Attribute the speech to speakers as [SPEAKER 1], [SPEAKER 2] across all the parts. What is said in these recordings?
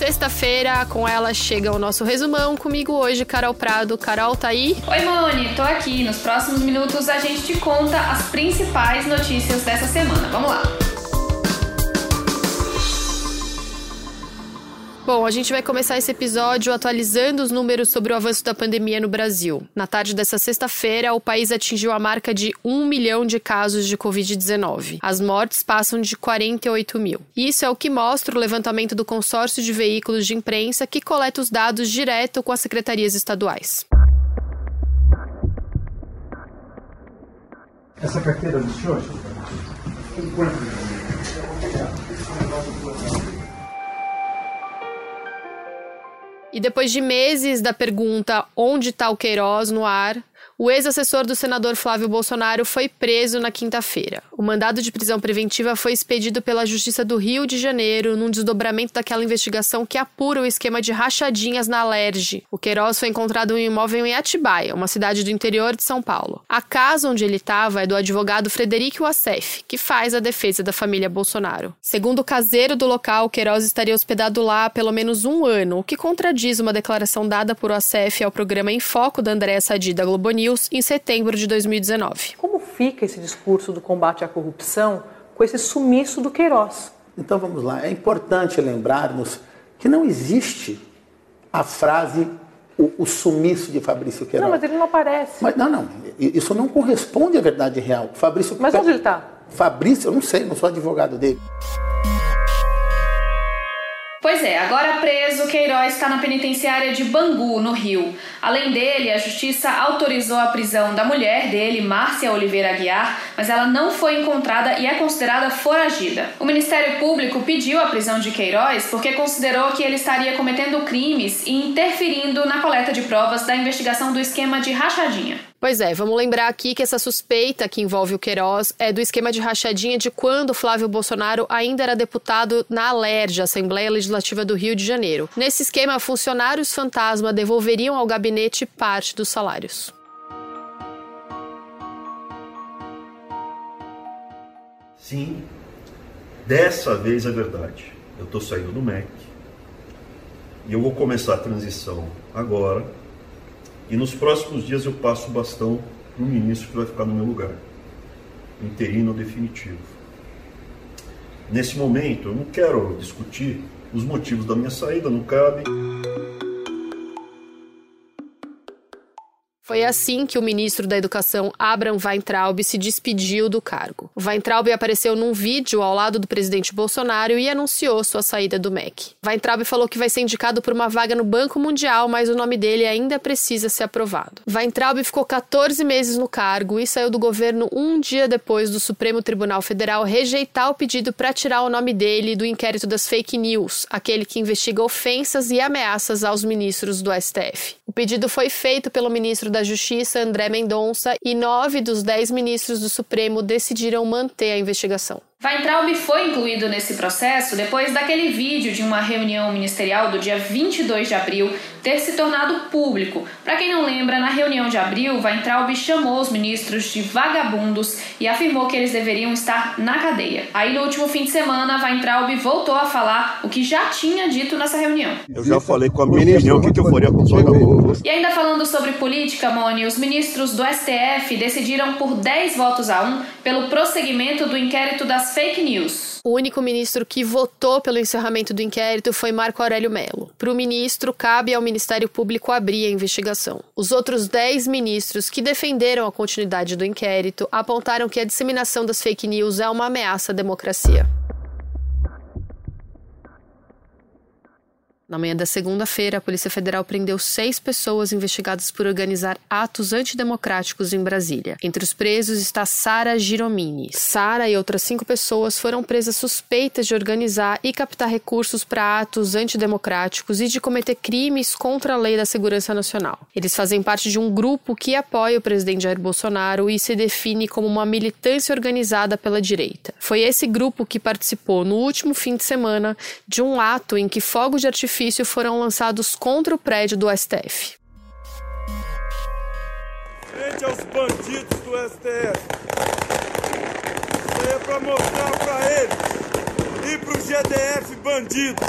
[SPEAKER 1] Sexta-feira, com ela chega o nosso resumão. Comigo hoje, Carol Prado. Carol, tá aí?
[SPEAKER 2] Oi, Moni, tô aqui. Nos próximos minutos a gente te conta as principais notícias dessa semana. Vamos lá.
[SPEAKER 1] Bom, a gente vai começar esse episódio atualizando os números sobre o avanço da pandemia no Brasil. Na tarde dessa sexta-feira, o país atingiu a marca de 1 milhão de casos de Covid-19. As mortes passam de 48 mil. Isso é o que mostra o levantamento do consórcio de veículos de imprensa que coleta os dados direto com as secretarias estaduais.
[SPEAKER 3] Essa carteira do senhor?
[SPEAKER 1] E depois de meses da pergunta onde está o Queiroz no ar, o ex-assessor do senador Flávio Bolsonaro foi preso na quinta-feira. O mandado de prisão preventiva foi expedido pela Justiça do Rio de Janeiro num desdobramento daquela investigação que apura o esquema de rachadinhas na Alerj. O Queiroz foi encontrado em um imóvel em Atibaia, uma cidade do interior de São Paulo. A casa onde ele estava é do advogado Frederico Wassef, que faz a defesa da família Bolsonaro. Segundo o caseiro do local, Queiroz estaria hospedado lá há pelo menos um ano, o que contradiz uma declaração dada por Wassef ao programa Em Foco da Andréa Sadi da Globo News em setembro de 2019.
[SPEAKER 4] Como fica esse discurso do combate à corrupção com esse sumiço do Queiroz?
[SPEAKER 5] Então vamos lá, é importante lembrarmos que não existe a frase o, o sumiço de Fabrício Queiroz.
[SPEAKER 4] Não, mas ele não aparece.
[SPEAKER 5] Mas, não, não, isso não corresponde à verdade real. Fabrício
[SPEAKER 4] Mas onde ele está?
[SPEAKER 5] Fabrício, eu não sei, não sou advogado dele.
[SPEAKER 2] Pois é, agora preso, Queiroz está na penitenciária de Bangu, no Rio. Além dele, a justiça autorizou a prisão da mulher dele, Márcia Oliveira Aguiar, mas ela não foi encontrada e é considerada foragida. O Ministério Público pediu a prisão de Queiroz porque considerou que ele estaria cometendo crimes e interferindo na coleta de provas da investigação do esquema de rachadinha.
[SPEAKER 1] Pois é, vamos lembrar aqui que essa suspeita que envolve o Queiroz é do esquema de rachadinha de quando Flávio Bolsonaro ainda era deputado na Alerj, Assembleia Legislativa do Rio de Janeiro. Nesse esquema, funcionários fantasma devolveriam ao gabinete parte dos salários.
[SPEAKER 6] Sim, dessa vez é verdade. Eu estou saindo do MEC e eu vou começar a transição agora e nos próximos dias eu passo o bastão para o ministro que vai ficar no meu lugar, interino ou definitivo. Nesse momento, eu não quero discutir os motivos da minha saída, não cabe.
[SPEAKER 1] Foi assim que o ministro da Educação, Abraham Weintraub, se despediu do cargo. Weintraub apareceu num vídeo ao lado do presidente Bolsonaro e anunciou sua saída do MEC. Weintraub falou que vai ser indicado por uma vaga no Banco Mundial, mas o nome dele ainda precisa ser aprovado. Weintraub ficou 14 meses no cargo e saiu do governo um dia depois do Supremo Tribunal Federal rejeitar o pedido para tirar o nome dele do inquérito das fake news, aquele que investiga ofensas e ameaças aos ministros do STF. O pedido foi feito pelo ministro da Justiça, André Mendonça, e nove dos dez ministros do Supremo decidiram manter a investigação.
[SPEAKER 2] Weintraub foi incluído nesse processo depois daquele vídeo de uma reunião ministerial do dia 22 de abril ter se tornado público. Para quem não lembra, na reunião de abril, Weintraub chamou os ministros de vagabundos e afirmou que eles deveriam estar na cadeia. Aí, no último fim de semana, Weintraub voltou a falar o que já tinha dito nessa reunião.
[SPEAKER 6] Eu já falei com a minha opinião o que, que eu faria com os vagabundos.
[SPEAKER 2] E ainda falando sobre política, Moni, os ministros do STF decidiram por 10 votos a 1 pelo prosseguimento do inquérito das fake news.
[SPEAKER 1] O único ministro que votou pelo encerramento do inquérito foi Marco Aurélio Mello. Para o ministro, cabe ao Ministério Público abrir a investigação. Os outros 10 ministros que defenderam a continuidade do inquérito apontaram que a disseminação das fake news é uma ameaça à democracia. Na manhã da segunda-feira, a Polícia Federal prendeu seis pessoas investigadas por organizar atos antidemocráticos em Brasília. Entre os presos está Sara Giromini. Sara e outras cinco pessoas foram presas suspeitas de organizar e captar recursos para atos antidemocráticos e de cometer crimes contra a lei da segurança nacional. Eles fazem parte de um grupo que apoia o presidente Jair Bolsonaro e se define como uma militância organizada pela direita. Foi esse grupo que participou no último fim de semana de um ato em que fogos de artifício artifício foram lançados contra o prédio do STF.
[SPEAKER 7] Frente aos bandidos do STF. Isso é para mostrar para eles e para o GDF bandido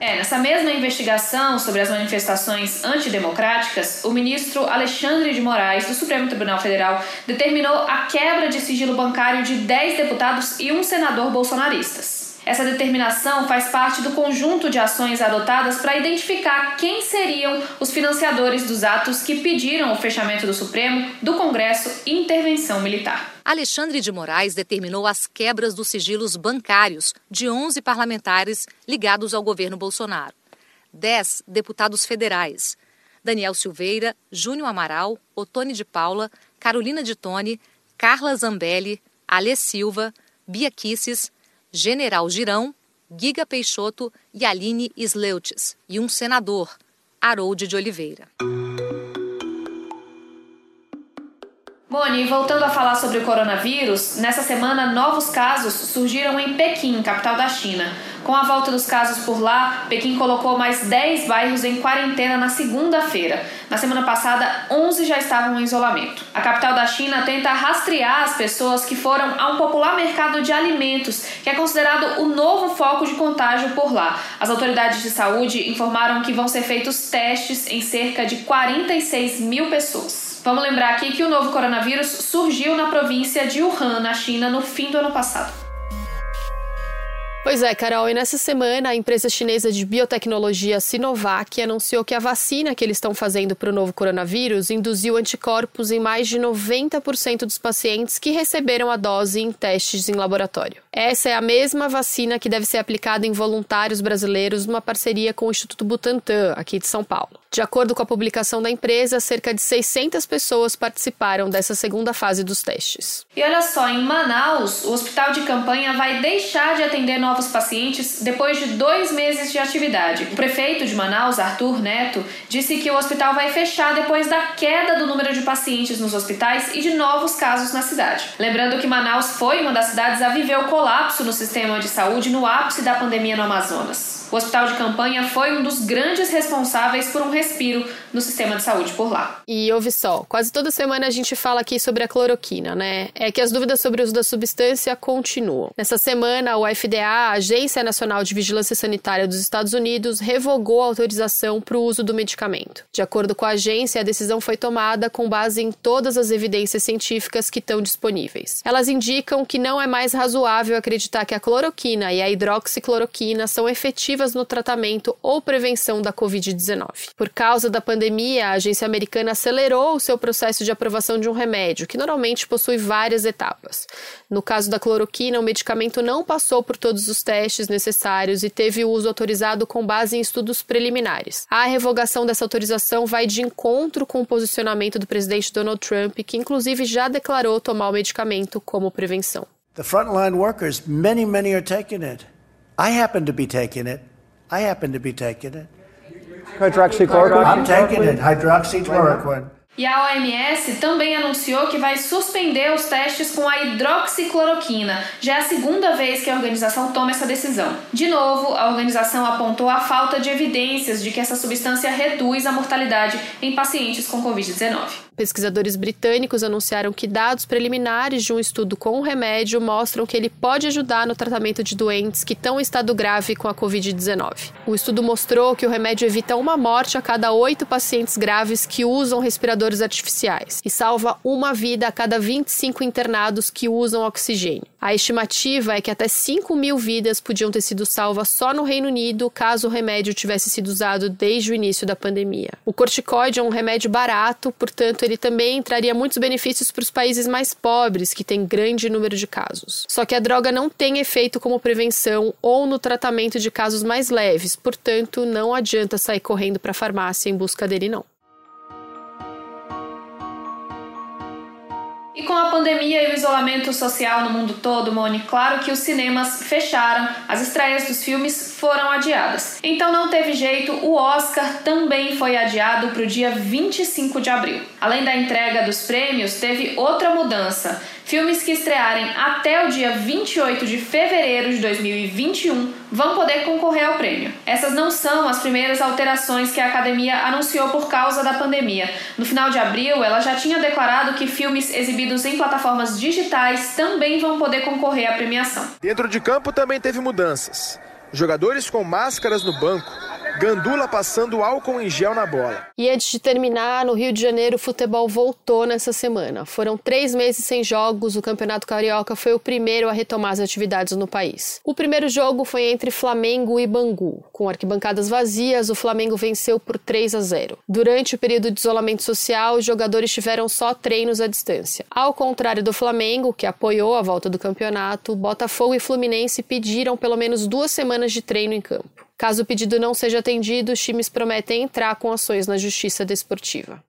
[SPEAKER 2] Nessa mesma investigação sobre as manifestações antidemocráticas, o ministro Alexandre de Moraes, do Supremo Tribunal Federal, determinou a quebra de sigilo bancário de 10 deputados e um senador bolsonaristas. Essa determinação faz parte do conjunto de ações adotadas para identificar quem seriam os financiadores dos atos que pediram o fechamento do Supremo, do Congresso e intervenção militar.
[SPEAKER 8] Alexandre de Moraes determinou as quebras dos sigilos bancários de 11 parlamentares ligados ao governo Bolsonaro. 10 deputados federais. Daniel Silveira, Júnior Amaral, Otone de Paula, Carolina de Tone, Carla Zambelli, Alê Silva, Bia Kisses, General Girão, Giga Peixoto e Aline Sleutes, e um senador, Harold de Oliveira.
[SPEAKER 2] Moni, voltando a falar sobre o coronavírus, nessa semana novos casos surgiram em Pequim, capital da China. Com a volta dos casos por lá, Pequim colocou mais 10 bairros em quarentena na segunda-feira. Na semana passada, 11 já estavam em isolamento. A capital da China tenta rastrear as pessoas que foram a um popular mercado de alimentos, que é considerado o novo foco de contágio por lá. As autoridades de saúde informaram que vão ser feitos testes em cerca de 46 mil pessoas. Vamos lembrar aqui que o novo coronavírus surgiu na província de Wuhan, na China, no fim do ano passado.
[SPEAKER 1] Pois é, Carol, e nessa semana a empresa chinesa de biotecnologia Sinovac anunciou que a vacina que eles estão fazendo para o novo coronavírus induziu anticorpos em mais de 90% dos pacientes que receberam a dose em testes em laboratório. Essa é a mesma vacina que deve ser aplicada em voluntários brasileiros numa parceria com o Instituto Butantan, aqui de São Paulo. De acordo com a publicação da empresa, cerca de 600 pessoas participaram dessa segunda fase dos testes.
[SPEAKER 2] E olha só, em Manaus, o hospital de campanha vai deixar de atender novos pacientes depois de dois meses de atividade. O prefeito de Manaus, Arthur Neto, disse que o hospital vai fechar depois da queda do número de pacientes nos hospitais e de novos casos na cidade. Lembrando que Manaus foi uma das cidades a viver o colapso no sistema de saúde no ápice da pandemia no Amazonas. O hospital de campanha foi um dos grandes responsáveis por um respiro no sistema de saúde por lá.
[SPEAKER 1] E ouve só, quase toda semana a gente fala aqui sobre a cloroquina, né? É que as dúvidas sobre o uso da substância continuam. Nessa semana, o FDA, a Agência Nacional de Vigilância Sanitária dos Estados Unidos, revogou a autorização para o uso do medicamento. De acordo com a agência, a decisão foi tomada com base em todas as evidências científicas que estão disponíveis. Elas indicam que não é mais razoável acreditar que a cloroquina e a hidroxicloroquina são efetivas no tratamento ou prevenção da Covid-19. Por causa da pandemia, a agência americana acelerou o seu processo de aprovação de um remédio, que normalmente possui várias etapas. No caso da cloroquina, o medicamento não passou por todos os testes necessários e teve o uso autorizado com base em estudos preliminares. A revogação dessa autorização vai de encontro com o posicionamento do presidente Donald Trump, que inclusive já declarou tomar o medicamento como prevenção.
[SPEAKER 9] The frontline workers, many, many are taking it. I happen to be taking it. I happen to be taking it.
[SPEAKER 3] Hydroxychloroquine?
[SPEAKER 9] I'm taking it, hydroxychloroquine.
[SPEAKER 2] E a OMS também anunciou que vai suspender os testes com a hidroxicloroquina. Já é a segunda vez que a organização toma essa decisão. De novo, a organização apontou a falta de evidências de que essa substância reduz a mortalidade em pacientes com Covid-19.
[SPEAKER 1] Pesquisadores britânicos anunciaram que dados preliminares de um estudo com o remédio mostram que ele pode ajudar no tratamento de doentes que estão em estado grave com a Covid-19. O estudo mostrou que o remédio evita uma morte a cada oito pacientes graves que usam respiradores artificiais e salva uma vida a cada 25 internados que usam oxigênio. A estimativa é que até 5 mil vidas podiam ter sido salvas só no Reino Unido caso o remédio tivesse sido usado desde o início da pandemia. O corticoide é um remédio barato, portanto, ele também traria muitos benefícios para os países mais pobres, que têm grande número de casos. Só que a droga não tem efeito como prevenção ou no tratamento de casos mais leves, portanto, não adianta sair correndo para a farmácia em busca dele, não.
[SPEAKER 2] E com a pandemia e o isolamento social no mundo todo, Moni, claro que os cinemas fecharam, as estreias dos filmes foram adiadas. Então não teve jeito, o Oscar também foi adiado para o dia 25 de abril. Além da entrega dos prêmios, teve outra mudança. Filmes que estrearem até o dia 28 de fevereiro de 2021 vão poder concorrer ao prêmio. Essas não são as primeiras alterações que a academia anunciou por causa da pandemia. No final de abril, ela já tinha declarado que filmes exibidos em plataformas digitais também vão poder concorrer à premiação.
[SPEAKER 10] Dentro de campo também teve mudanças. Jogadores com máscaras no banco Gandula passando álcool em gel na bola.
[SPEAKER 1] E antes de terminar, no Rio de Janeiro, o futebol voltou nessa semana. Foram três meses sem jogos, o Campeonato Carioca foi o primeiro a retomar as atividades no país. O primeiro jogo foi entre Flamengo e Bangu. Com arquibancadas vazias, o Flamengo venceu por 3 a 0. Durante o período de isolamento social, os jogadores tiveram só treinos à distância. Ao contrário do Flamengo, que apoiou a volta do campeonato, Botafogo e Fluminense pediram pelo menos duas semanas de treino em campo. Caso o pedido não seja atendido, os times prometem entrar com ações na justiça desportiva.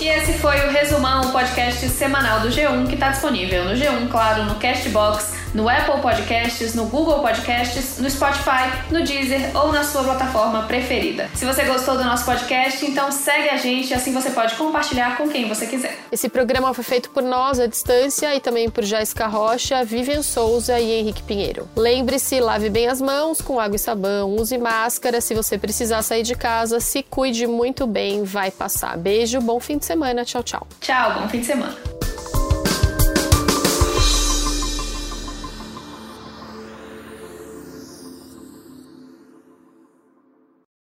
[SPEAKER 2] E esse foi o Resumão, o podcast semanal do G1, que está disponível no G1, claro, no Castbox no Apple Podcasts, no Google Podcasts, no Spotify, no Deezer ou na sua plataforma preferida. Se você gostou do nosso podcast, então segue a gente, assim você pode compartilhar com quem você quiser.
[SPEAKER 1] Esse programa foi feito por nós à distância e também por Jéssica Rocha, Vivian Souza e Henrique Pinheiro. Lembre-se, lave bem as mãos com água e sabão, use máscara se você precisar sair de casa, se cuide muito bem, vai passar. Beijo, bom fim de semana, tchau, tchau.
[SPEAKER 2] Tchau, bom fim de semana.